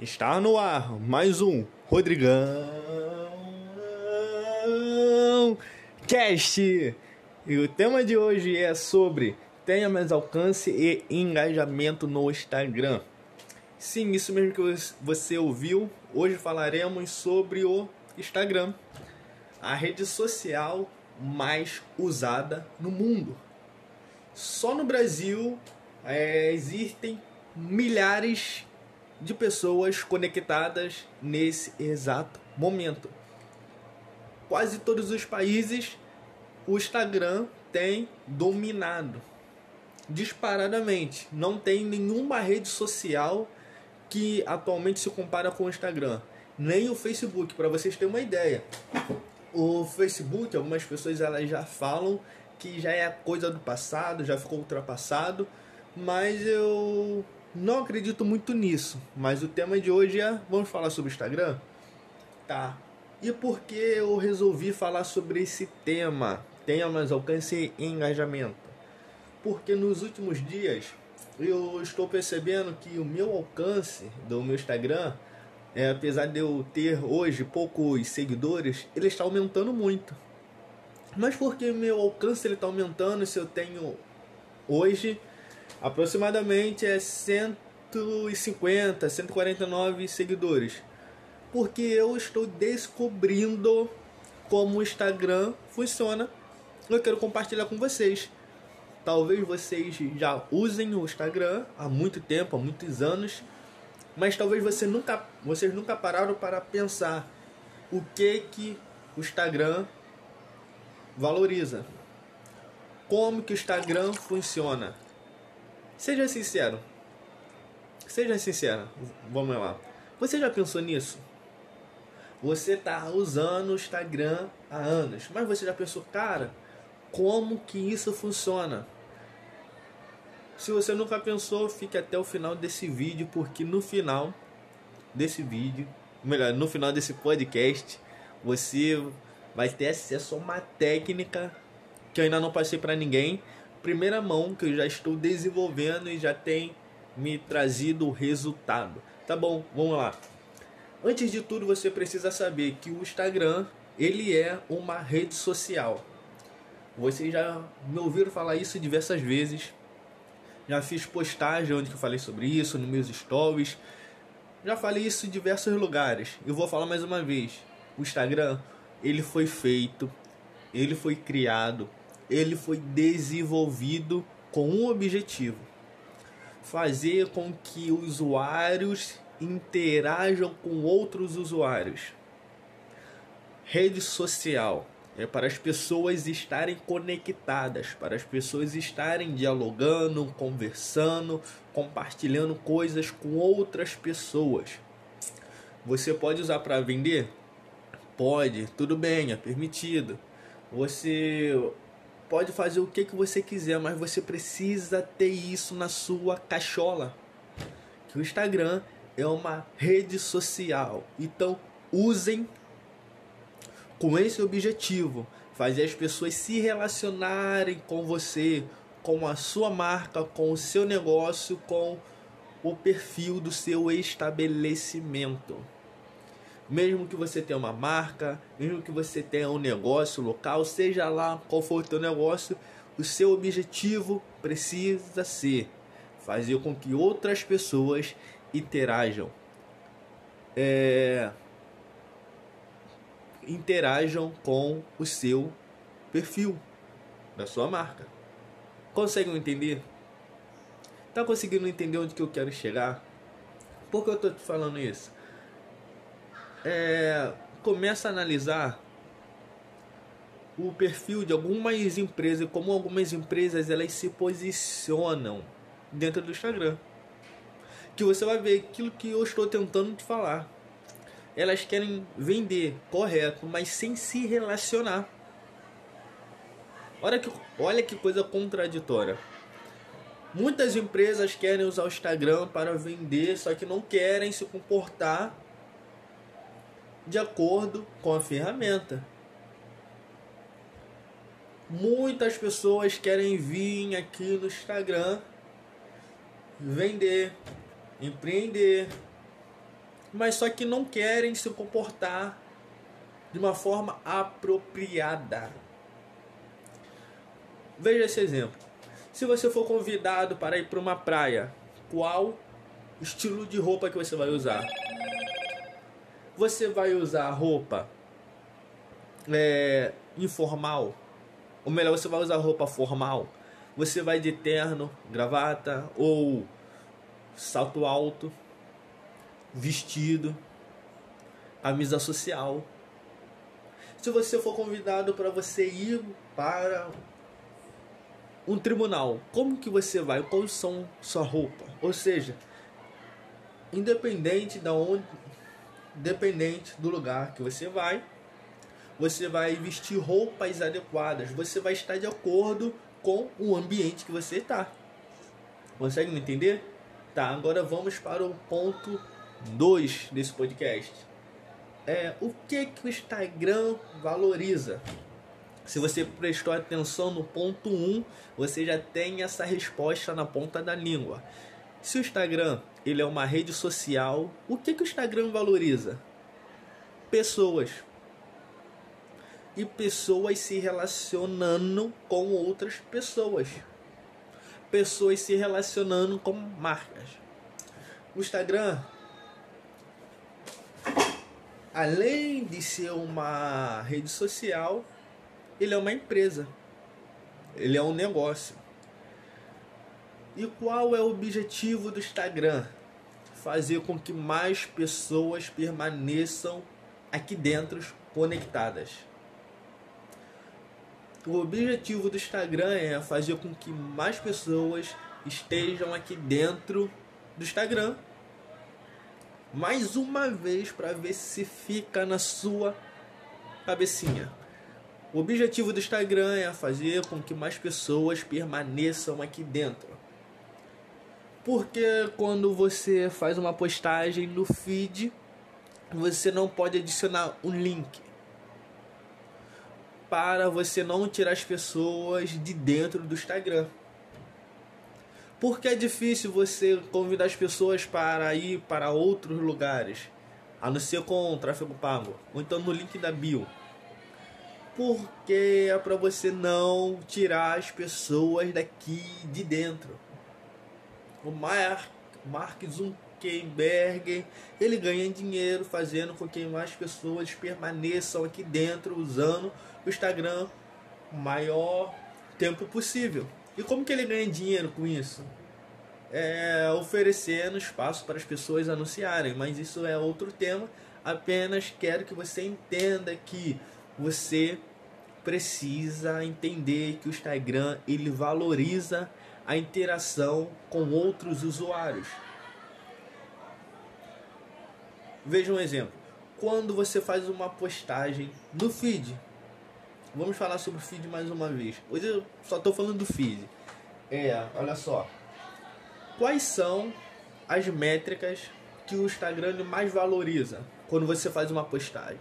Está no ar mais um Rodrigão Cast. E o tema de hoje é sobre tenha mais alcance e engajamento no Instagram. Sim, isso mesmo que você ouviu. Hoje falaremos sobre o Instagram, a rede social mais usada no mundo. Só no Brasil é, existem milhares de pessoas conectadas nesse exato momento. Quase todos os países o Instagram tem dominado disparadamente. Não tem nenhuma rede social que atualmente se compara com o Instagram, nem o Facebook, para vocês terem uma ideia. O Facebook, algumas pessoas elas já falam que já é coisa do passado, já ficou ultrapassado, mas eu não acredito muito nisso. Mas o tema de hoje é vamos falar sobre Instagram? Tá. E por que eu resolvi falar sobre esse tema? Tenha mais alcance e engajamento. Porque nos últimos dias eu estou percebendo que o meu alcance do meu Instagram, é, apesar de eu ter hoje poucos seguidores, ele está aumentando muito. Mas por que meu alcance ele está aumentando se eu tenho hoje aproximadamente é 150, 149 seguidores? Porque eu estou descobrindo como o Instagram funciona. Eu quero compartilhar com vocês. Talvez vocês já usem o Instagram há muito tempo, há muitos anos, mas talvez você nunca, vocês nunca pararam para pensar o que que o Instagram valoriza. Como que o Instagram funciona? Seja sincero. Seja sincero. Vamos lá. Você já pensou nisso? Você está usando o Instagram há anos, mas você já pensou, cara, como que isso funciona? Se você nunca pensou, fique até o final desse vídeo, porque no final desse vídeo, melhor, no final desse podcast, você vai ter acesso a uma técnica que eu ainda não passei para ninguém, primeira mão que eu já estou desenvolvendo e já tem me trazido o resultado. Tá bom, vamos lá. Antes de tudo, você precisa saber que o Instagram, ele é uma rede social. Vocês já me ouviram falar isso diversas vezes. Já fiz postagem onde eu falei sobre isso, nos meus stories. Já falei isso em diversos lugares. Eu vou falar mais uma vez. O Instagram, ele foi feito, ele foi criado, ele foi desenvolvido com um objetivo: fazer com que usuários interajam com outros usuários. Rede social é para as pessoas estarem conectadas, para as pessoas estarem dialogando, conversando, compartilhando coisas com outras pessoas. Você pode usar para vender? Pode, tudo bem, é permitido. Você pode fazer o que, que você quiser, mas você precisa ter isso na sua cachola. Que o Instagram é uma rede social. Então, usem com esse objetivo, fazer as pessoas se relacionarem com você, com a sua marca, com o seu negócio, com o perfil do seu estabelecimento. Mesmo que você tenha uma marca, mesmo que você tenha um negócio local, seja lá qual for o teu negócio, o seu objetivo precisa ser fazer com que outras pessoas interajam. É, interajam com o seu perfil da sua marca. Conseguem entender? Tá conseguindo entender onde que eu quero chegar? Por que eu tô te falando isso? É, começa a analisar o perfil de algumas empresas, como algumas empresas elas se posicionam dentro do Instagram. Que você vai ver aquilo que eu estou tentando te falar elas querem vender, correto, mas sem se relacionar. Olha que, olha que coisa contraditória. Muitas empresas querem usar o Instagram para vender, só que não querem se comportar de acordo com a ferramenta. Muitas pessoas querem vir aqui no Instagram vender, empreender, mas só que não querem se comportar de uma forma apropriada. Veja esse exemplo. Se você for convidado para ir para uma praia, qual estilo de roupa que você vai usar? Você vai usar roupa é, informal? Ou melhor, você vai usar roupa formal? Você vai de terno, gravata ou salto alto, vestido, camisa social. Se você for convidado para você ir para um tribunal, como que você vai? Quais são sua roupa? Ou seja, independente da onde, independente do lugar que você vai, você vai vestir roupas adequadas, você vai estar de acordo com o ambiente que você está. Consegue me entender? Tá, agora vamos para o ponto 2 desse podcast. É, o que, que o Instagram valoriza? Se você prestou atenção no ponto 1, um, você já tem essa resposta na ponta da língua. Se o Instagram ele é uma rede social, o que, que o Instagram valoriza? Pessoas e pessoas se relacionando com outras pessoas. Pessoas se relacionando com marcas. O Instagram, além de ser uma rede social, ele é uma empresa. Ele é um negócio. E qual é o objetivo do Instagram? Fazer com que mais pessoas permaneçam aqui dentro conectadas. O objetivo do Instagram é fazer com que mais pessoas estejam aqui dentro do Instagram. Mais uma vez para ver se fica na sua cabecinha. O objetivo do Instagram é fazer com que mais pessoas permaneçam aqui dentro. Porque quando você faz uma postagem no feed, você não pode adicionar um link para você não tirar as pessoas de dentro do Instagram. Porque é difícil você convidar as pessoas para ir para outros lugares, a não ser com tráfego pago, ou então no link da bio. Porque é para você não tirar as pessoas daqui de dentro. O Mark, Mark Zuckerberg, ele ganha dinheiro fazendo com que mais pessoas permaneçam aqui dentro usando o Instagram o maior tempo possível. E como que ele ganha dinheiro com isso? É oferecendo espaço para as pessoas anunciarem, mas isso é outro tema. Apenas quero que você entenda que você precisa entender que o Instagram ele valoriza a interação com outros usuários. Veja um exemplo. Quando você faz uma postagem no feed, Vamos falar sobre o feed mais uma vez. Hoje eu só estou falando do feed. É, olha só. Quais são as métricas que o Instagram mais valoriza quando você faz uma postagem?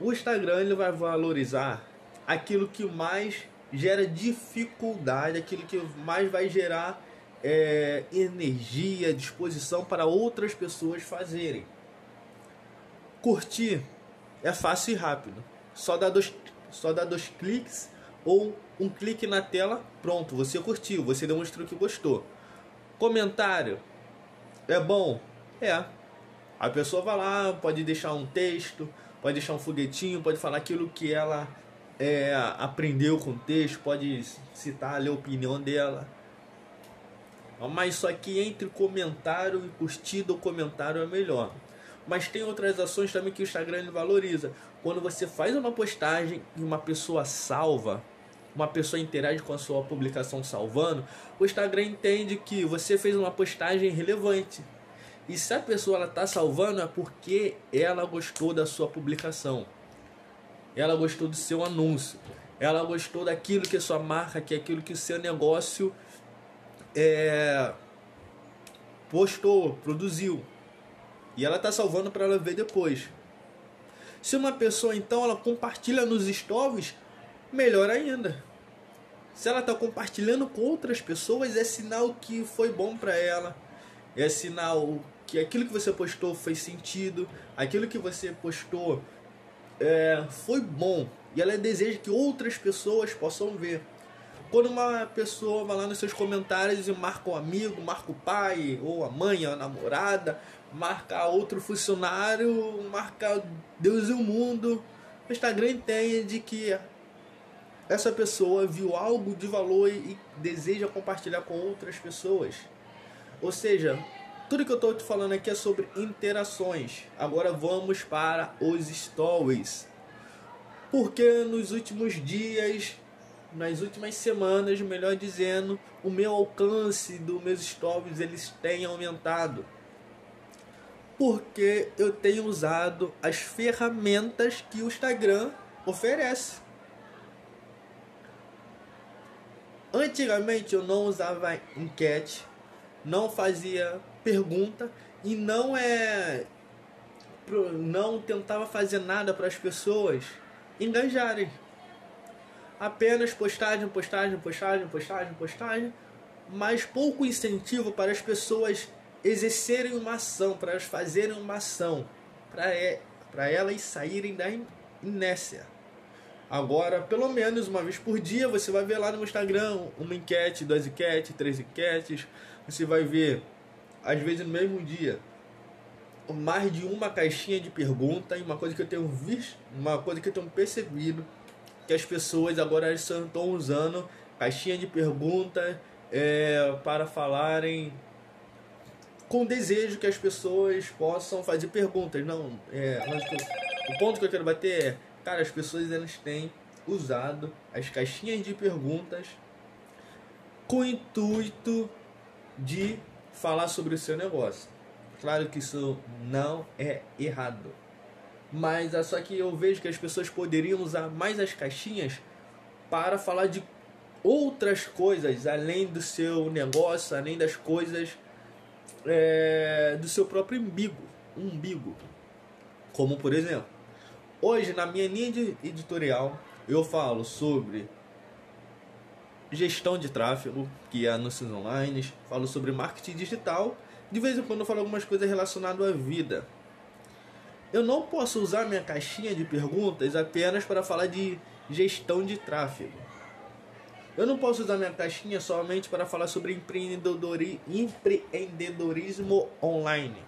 O Instagram ele vai valorizar aquilo que mais gera dificuldade, aquilo que mais vai gerar é, energia, disposição para outras pessoas fazerem. Curtir é fácil e rápido. Só dá dois, só dá dois cliques ou um clique na tela, pronto, você curtiu, você demonstrou que gostou. Comentário é bom? É. A pessoa vai lá, pode deixar um texto, pode deixar um foguetinho, pode falar aquilo que ela é, aprendeu com o texto, pode citar ali a opinião dela. Mas só que entre comentário e curtida, o comentário é melhor. Mas tem outras ações também que o Instagram valoriza. Quando você faz uma postagem e uma pessoa salva, uma pessoa interage com a sua publicação salvando, o Instagram entende que você fez uma postagem relevante. E se a pessoa ela tá salvando é porque ela gostou da sua publicação. Ela gostou do seu anúncio. Ela gostou daquilo que a sua marca, que é aquilo que o seu negócio é, postou, produziu. E ela tá salvando para ela ver depois. Se uma pessoa então ela compartilha nos stories, melhor ainda. Se ela está compartilhando com outras pessoas, é sinal que foi bom para ela. É sinal que aquilo que você postou fez sentido, aquilo que você postou é, foi bom e ela deseja que outras pessoas possam ver. Quando uma pessoa vai lá nos seus comentários e marca o amigo, marca o pai, ou a mãe, a namorada, marca outro funcionário, marca Deus e o mundo, o Instagram entende que essa pessoa viu algo de valor e deseja compartilhar com outras pessoas. Ou seja, tudo que eu estou te falando aqui é sobre interações. Agora vamos para os stories. Porque nos últimos dias, nas últimas semanas, melhor dizendo, o meu alcance dos meus stories eles têm aumentado. Porque eu tenho usado as ferramentas que o Instagram oferece. Antigamente eu não usava enquete, não fazia pergunta e não é não tentava fazer nada para as pessoas engajarem. Apenas postagem, postagem, postagem, postagem, postagem, mas pouco incentivo para as pessoas exercerem uma ação, para elas fazerem uma ação, para é, para elas saírem da inércia. Agora, pelo menos uma vez por dia, você vai ver lá no Instagram uma enquete, duas enquetes, três enquetes. Você vai ver às vezes no mesmo dia, mais de uma caixinha de pergunta e uma coisa que eu tenho visto, uma coisa que eu tenho percebido, que as pessoas agora estão usando caixinha de pergunta é, para falarem com desejo que as pessoas possam fazer perguntas. Não, é, o ponto que eu quero bater é, cara, as pessoas elas têm usado as caixinhas de perguntas com o intuito de falar sobre o seu negócio. Claro que isso não é errado. Mas é só que eu vejo que as pessoas poderiam usar mais as caixinhas para falar de outras coisas além do seu negócio, além das coisas é, do seu próprio umbigo, umbigo. Como por exemplo, hoje na minha linha editorial eu falo sobre gestão de tráfego, que é anúncios online, falo sobre marketing digital, de vez em quando eu falo algumas coisas relacionadas à vida. Eu não posso usar minha caixinha de perguntas apenas para falar de gestão de tráfego. Eu não posso usar minha caixinha somente para falar sobre empreendedorismo online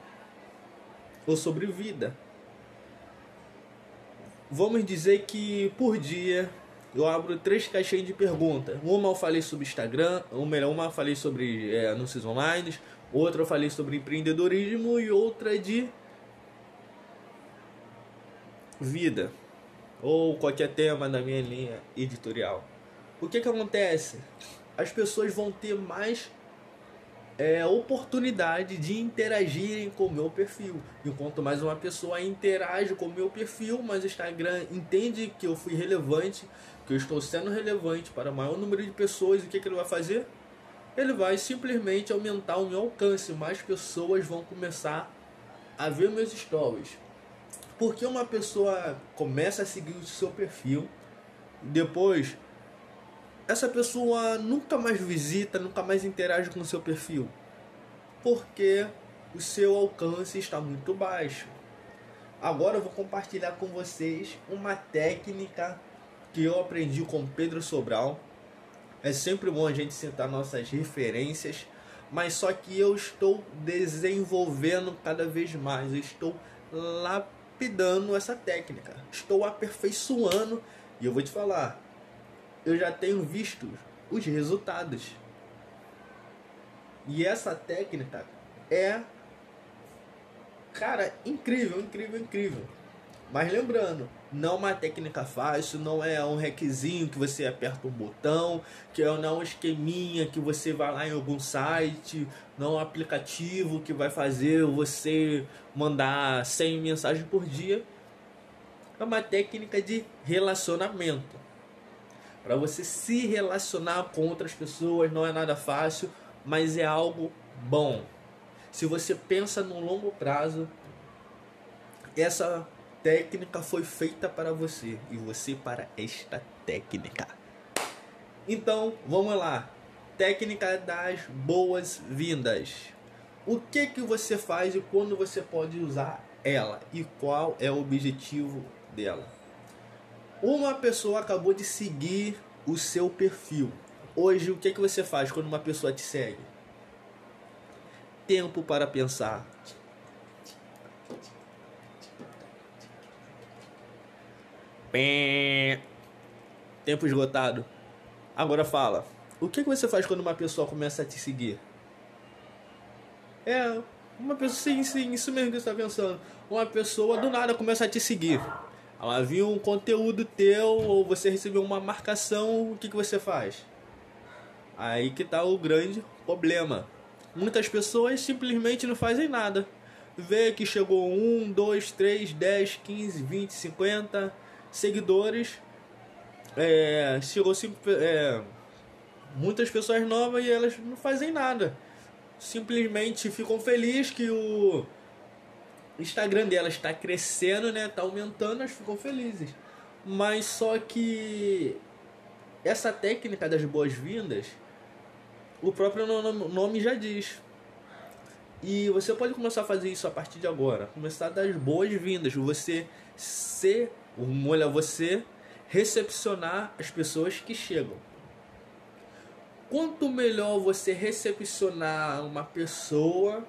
ou sobre vida. Vamos dizer que por dia eu abro três caixinhas de perguntas. Uma eu falei sobre Instagram, uma, uma eu falei sobre é, anúncios online, outra eu falei sobre empreendedorismo e outra de vida ou qualquer tema da minha linha editorial. O que que acontece? As pessoas vão ter mais é, oportunidade de interagirem com o meu perfil. Enquanto mais uma pessoa interage com o meu perfil, mas o Instagram entende que eu fui relevante, que eu estou sendo relevante para o maior número de pessoas, o que, que ele vai fazer? Ele vai simplesmente aumentar o meu alcance, mais pessoas vão começar a ver meus stories. Porque uma pessoa começa a seguir o seu perfil, depois essa pessoa nunca mais visita, nunca mais interage com o seu perfil. Porque o seu alcance está muito baixo. Agora eu vou compartilhar com vocês uma técnica que eu aprendi com Pedro Sobral. É sempre bom a gente citar nossas referências, mas só que eu estou desenvolvendo cada vez mais, eu estou lapidando essa técnica, estou aperfeiçoando e eu vou te falar, eu já tenho visto os resultados. E essa técnica é, cara, incrível, incrível, incrível. Mas lembrando, não é uma técnica fácil, não é um requisinho que você aperta um botão, que não é um esqueminha que você vai lá em algum site, não é um aplicativo que vai fazer você mandar 100 mensagens por dia. É uma técnica de relacionamento. Para você se relacionar com outras pessoas não é nada fácil, mas é algo bom. Se você pensa no longo prazo, essa técnica foi feita para você e você para esta técnica. Então, vamos lá. Técnica das boas-vindas. O que que você faz e quando você pode usar ela e qual é o objetivo dela? Uma pessoa acabou de seguir o seu perfil. Hoje, o que que você faz quando uma pessoa te segue? Tempo para pensar. Tempo esgotado. Agora fala. O que, você faz quando uma pessoa começa a te seguir? É, uma pessoa, sim, sim, isso mesmo que você está pensando. Uma pessoa do nada começa a te seguir. Ela viu um conteúdo teu ou você recebeu uma marcação, o que, que você faz? Aí que tá o grande problema. Muitas pessoas simplesmente não fazem nada. Vê que chegou um, dois, três, dez, quinze, vinte, cinquenta seguidores. É, chegou é, muitas pessoas novas e elas não fazem nada. Simplesmente ficam felizes que o Instagram delas está crescendo, né? Tá aumentando, elas ficam felizes. Mas só que essa técnica das boas-vindas, o próprio nome já diz. E você pode começar a fazer isso a partir de agora. Começar a dar as boas-vindas. Você ser, olha, você recepcionar as pessoas que chegam. Quanto melhor você recepcionar uma pessoa,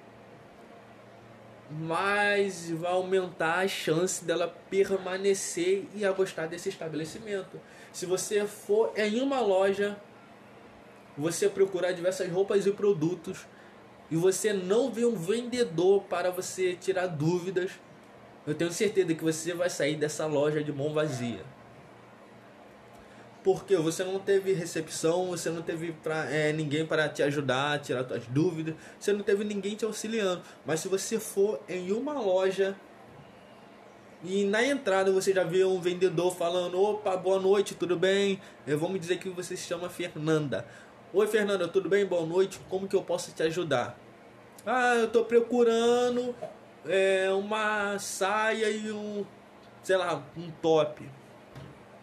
mais vai aumentar a chance dela permanecer e a gostar desse estabelecimento. Se você for em uma loja, você procurar diversas roupas e produtos e você não vê um vendedor para você tirar dúvidas, eu tenho certeza que você vai sair dessa loja de mão vazia porque você não teve recepção, você não teve pra, é, ninguém para te ajudar, tirar suas dúvidas, você não teve ninguém te auxiliando. Mas se você for em uma loja e na entrada você já vê um vendedor falando: opa, boa noite, tudo bem? Vamos dizer que você se chama Fernanda. Oi, Fernanda, tudo bem? Boa noite, como que eu posso te ajudar? Ah, eu estou procurando é, uma saia e um, sei lá, um top.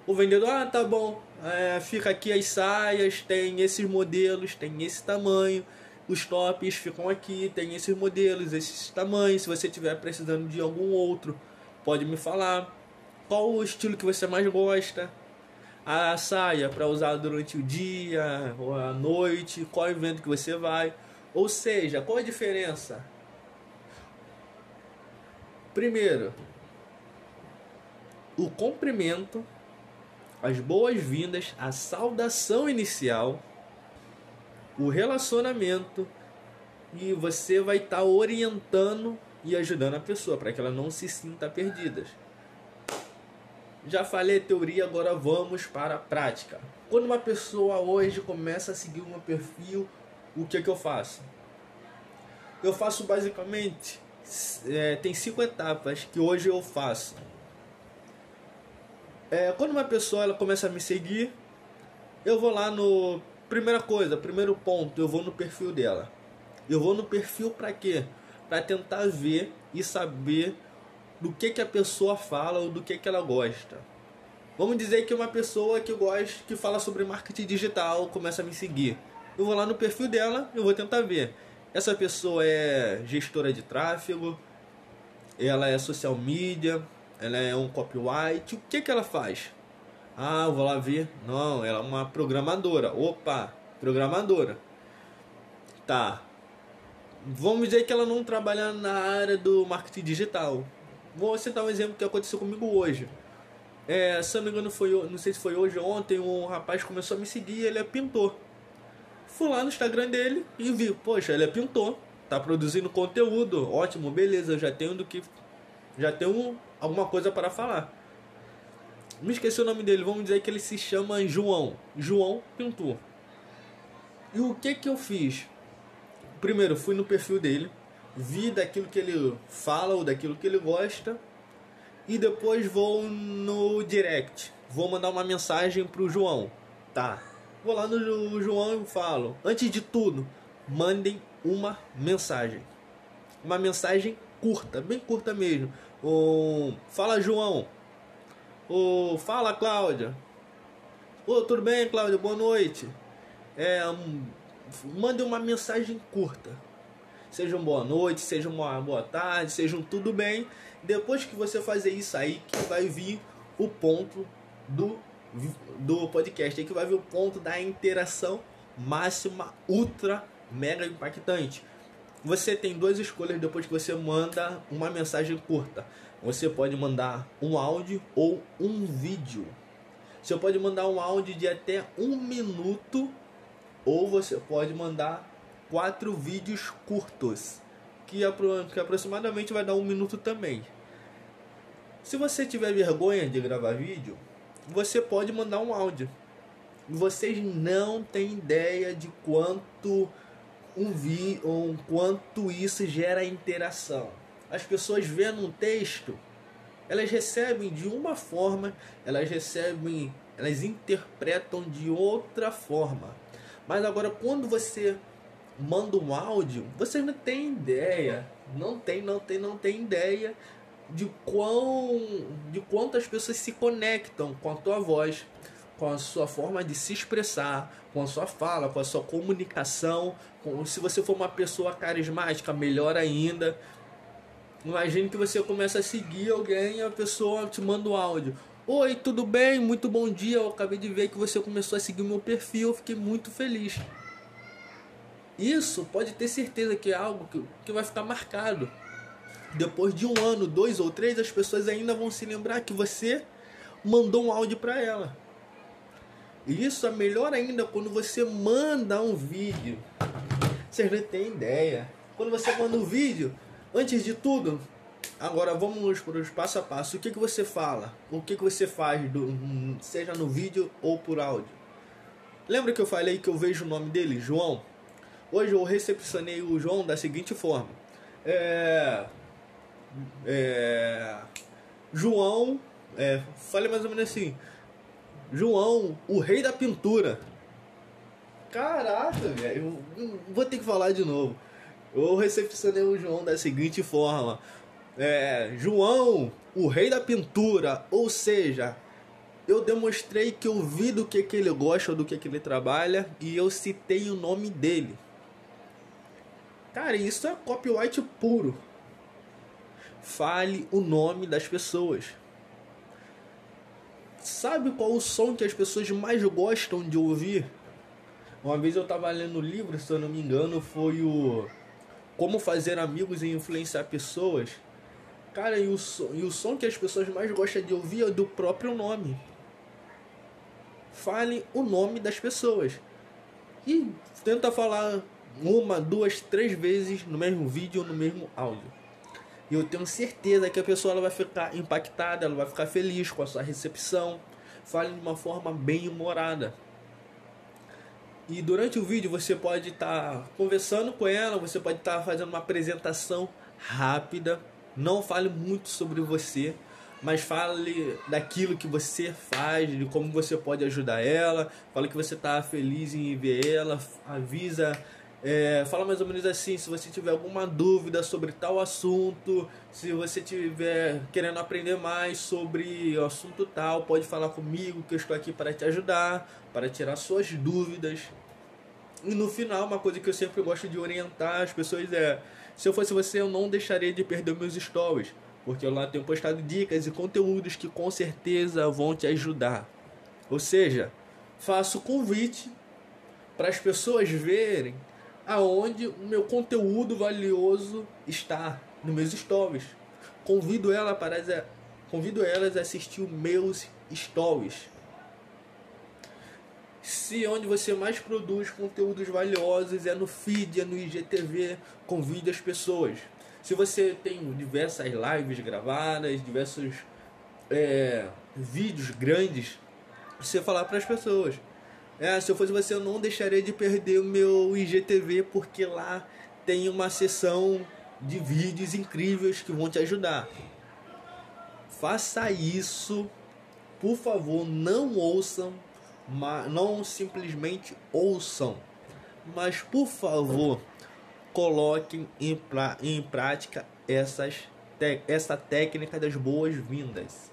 O vendedor, ah, tá bom, é, fica aqui as saias, tem esses modelos, tem esse tamanho. Os tops ficam aqui, tem esses modelos, esses tamanhos. Se você estiver precisando de algum outro, pode me falar. Qual o estilo que você mais gosta? A saia para usar durante o dia ou a noite, qual evento que você vai. Ou seja, qual a diferença? Primeiro, o comprimento as boas-vindas, a saudação inicial, o relacionamento e você vai estar tá orientando e ajudando a pessoa para que ela não se sinta perdida. Já falei teoria, agora vamos para a prática. Quando uma pessoa hoje começa a seguir o meu perfil, o que, é que eu faço? Eu faço basicamente, é, tem cinco etapas que hoje eu faço. É, quando uma pessoa ela começa a me seguir, eu vou lá no. Primeira coisa, primeiro ponto, eu vou no perfil dela. Eu vou no perfil para quê? Para tentar ver e saber do que, que a pessoa fala ou do que, que ela gosta. Vamos dizer que uma pessoa que gosta, que fala sobre marketing digital, começa a me seguir. Eu vou lá no perfil dela, eu vou tentar ver. Essa pessoa é gestora de tráfego, ela é social media, ela é um copyright. O que, que ela faz? Ah, eu vou lá ver. Não, ela é uma programadora. Opa, programadora. Tá. Vamos dizer que ela não trabalha na área do marketing digital. Vou citar um exemplo que aconteceu comigo hoje. É, se não me engano, foi, não sei se foi hoje ou ontem, um rapaz começou a me seguir, ele é pintor. Fui lá no Instagram dele e vi, poxa, ele é pintor, tá produzindo conteúdo, ótimo, beleza, já tenho do que. Já tenho alguma coisa para falar. Me esqueci o nome dele, vamos dizer que ele se chama João. João Pintor. E o que que eu fiz? Primeiro, fui no perfil dele, vi daquilo que ele fala ou daquilo que ele gosta, e depois vou no direct. Vou mandar uma mensagem pro João. Tá. Vou lá no João e falo: Antes de tudo, mandem uma mensagem. Uma mensagem curta, bem curta mesmo o Fala João. O Fala Cláudia. Ô, tudo bem, Cláudio? Boa noite. É, um, mande uma mensagem curta. Sejam boa noite, sejam uma boa tarde, sejam tudo bem. Depois que você fazer isso aí, que vai vir o ponto do, do podcast, aí que vai vir o ponto da interação máxima, ultra, mega impactante. Você tem duas escolhas depois que você manda uma mensagem curta. Você pode mandar um áudio ou um vídeo. Você pode mandar um áudio de até um minuto ou você pode mandar quatro vídeos curtos que aproximadamente vai dar um minuto também. Se você tiver vergonha de gravar vídeo, você pode mandar um áudio. Vocês não têm ideia de quanto um vi, um quanto isso gera interação. As pessoas vendo um texto, elas recebem de uma forma, elas recebem, elas interpretam de outra forma. Mas agora quando você manda um áudio, você não tem ideia, não tem, não tem, não tem ideia de quão de quantas pessoas se conectam com a tua voz, com a sua forma de se expressar, com a sua fala, com a sua comunicação. Com, se você for uma pessoa carismática, melhor ainda. Imagine que você começa a seguir alguém e a pessoa te manda um áudio. Oi, tudo bem? Muito bom dia. Eu acabei de ver que você começou a seguir o meu perfil. Eu fiquei muito feliz. Isso pode ter certeza que é algo que, que vai ficar marcado. Depois de um ano, dois ou três, as pessoas ainda vão se lembrar que você mandou um áudio para ela. E isso é melhor ainda quando você manda um vídeo. Vocês não têm ideia. Quando você manda um vídeo, antes de tudo, agora vamos para os passo a passo. O que, que você fala? O que, que você faz, do, seja no vídeo ou por áudio? Lembra que eu falei que eu vejo o nome dele, João? Hoje eu recepcionei o João da seguinte forma. É, é, João, é, falei mais ou menos assim. João, o rei da pintura. Caraca, velho. Vou ter que falar de novo. Eu recepcionei o João da seguinte forma: é, João, o rei da pintura. Ou seja, eu demonstrei que eu vi do que, que ele gosta, do que, que ele trabalha e eu citei o nome dele. Cara, isso é copyright puro. Fale o nome das pessoas. Sabe qual o som que as pessoas mais gostam de ouvir? Uma vez eu estava lendo o livro, se eu não me engano, foi o Como Fazer Amigos e Influenciar Pessoas. Cara, e o, som, e o som que as pessoas mais gostam de ouvir é do próprio nome. Fale o nome das pessoas. E tenta falar uma, duas, três vezes no mesmo vídeo ou no mesmo áudio. E eu tenho certeza que a pessoa ela vai ficar impactada, ela vai ficar feliz com a sua recepção. Fale de uma forma bem humorada. E durante o vídeo você pode estar tá conversando com ela, você pode estar tá fazendo uma apresentação rápida. Não fale muito sobre você, mas fale daquilo que você faz, de como você pode ajudar ela. Fale que você está feliz em ver ela, avisa é, fala mais ou menos assim, se você tiver alguma dúvida sobre tal assunto, se você tiver querendo aprender mais sobre o assunto tal, pode falar comigo que eu estou aqui para te ajudar, para tirar suas dúvidas. E no final, uma coisa que eu sempre gosto de orientar as pessoas é: se eu fosse você, eu não deixaria de perder meus stories, porque eu lá tenho postado dicas e conteúdos que com certeza vão te ajudar. Ou seja, faço convite para as pessoas verem aonde o meu conteúdo valioso está nos meus stories. Convido ela para convido elas a assistir os meus stories. Se onde você mais produz conteúdos valiosos é no feed, é no IGTV, convide as pessoas. Se você tem diversas lives gravadas, diversos é, vídeos grandes, você falar para as pessoas é, se eu fosse você, eu não deixaria de perder o meu IGTV, porque lá tem uma sessão de vídeos incríveis que vão te ajudar. Faça isso, por favor, não ouçam, não simplesmente ouçam, mas por favor, coloquem em, em prática essas, essa técnica das boas-vindas.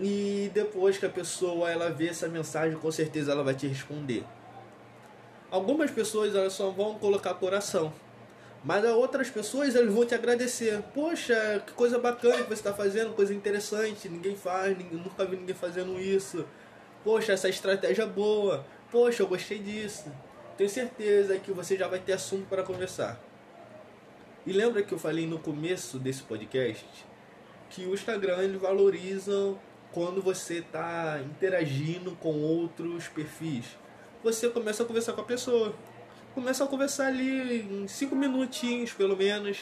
E depois que a pessoa ela vê essa mensagem, com certeza ela vai te responder. Algumas pessoas elas só vão colocar coração. Mas outras pessoas elas vão te agradecer. Poxa, que coisa bacana que você está fazendo, coisa interessante, ninguém faz, ninguém, nunca vi ninguém fazendo isso. Poxa, essa estratégia é boa. Poxa, eu gostei disso. Tenho certeza que você já vai ter assunto para conversar. E lembra que eu falei no começo desse podcast que o Instagram ele valoriza quando você está interagindo com outros perfis. Você começa a conversar com a pessoa. Começa a conversar ali em cinco minutinhos, pelo menos.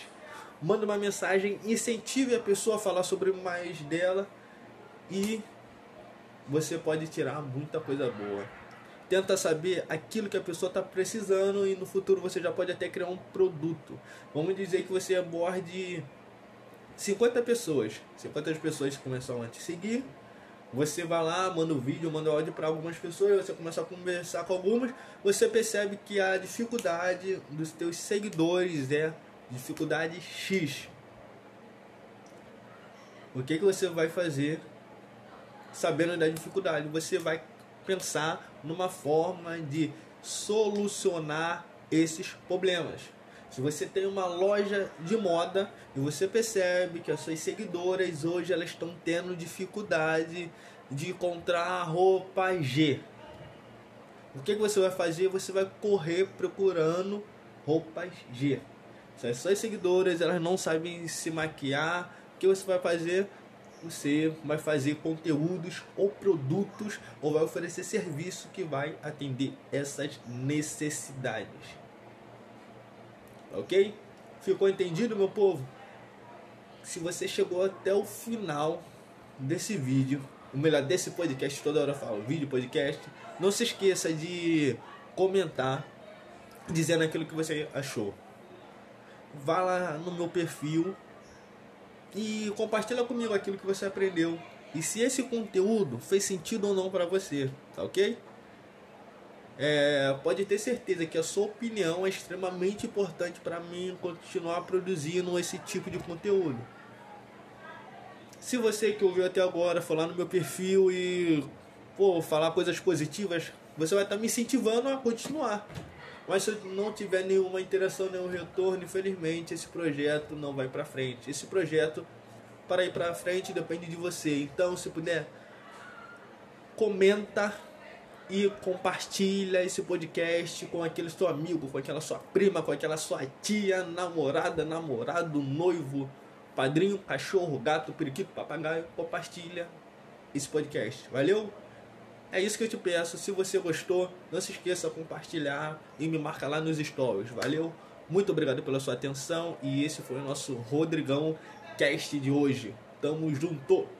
Manda uma mensagem, incentive a pessoa a falar sobre mais dela e você pode tirar muita coisa boa. Tenta saber aquilo que a pessoa está precisando e no futuro você já pode até criar um produto. Vamos dizer que você aborde 50 pessoas. 50 pessoas começam a te seguir. Você vai lá, manda o um vídeo, manda áudio para algumas pessoas, você começa a conversar com algumas, você percebe que a dificuldade dos teus seguidores é dificuldade X. O que, que você vai fazer sabendo da dificuldade? Você vai pensar numa forma de solucionar esses problemas. Se você tem uma loja de moda e você percebe que as suas seguidoras hoje elas estão tendo dificuldade de encontrar roupa G. O que, que você vai fazer? Você vai correr procurando roupas G. Se as suas seguidoras elas não sabem se maquiar, o que você vai fazer? Você vai fazer conteúdos ou produtos ou vai oferecer serviço que vai atender essas necessidades. Ok? Ficou entendido, meu povo? Se você chegou até o final desse vídeo, o melhor desse podcast, toda hora eu falo, vídeo, podcast, não se esqueça de comentar dizendo aquilo que você achou. Vá lá no meu perfil e compartilha comigo aquilo que você aprendeu. E se esse conteúdo fez sentido ou não para você, tá ok? É, pode ter certeza que a sua opinião é extremamente importante para mim continuar produzindo esse tipo de conteúdo. Se você que ouviu até agora falar no meu perfil e pô, falar coisas positivas, você vai estar tá me incentivando a continuar. Mas se eu não tiver nenhuma interação, nenhum retorno, infelizmente esse projeto não vai para frente. Esse projeto para ir para frente depende de você. Então, se puder, comenta e compartilha esse podcast com aquele seu amigo, com aquela sua prima, com aquela sua tia, namorada, namorado, noivo, padrinho, cachorro, gato, periquito, papagaio. Compartilha esse podcast. Valeu? É isso que eu te peço. Se você gostou, não se esqueça de compartilhar e me marca lá nos stories. Valeu? Muito obrigado pela sua atenção e esse foi o nosso Rodrigão Cast de hoje. Tamo junto!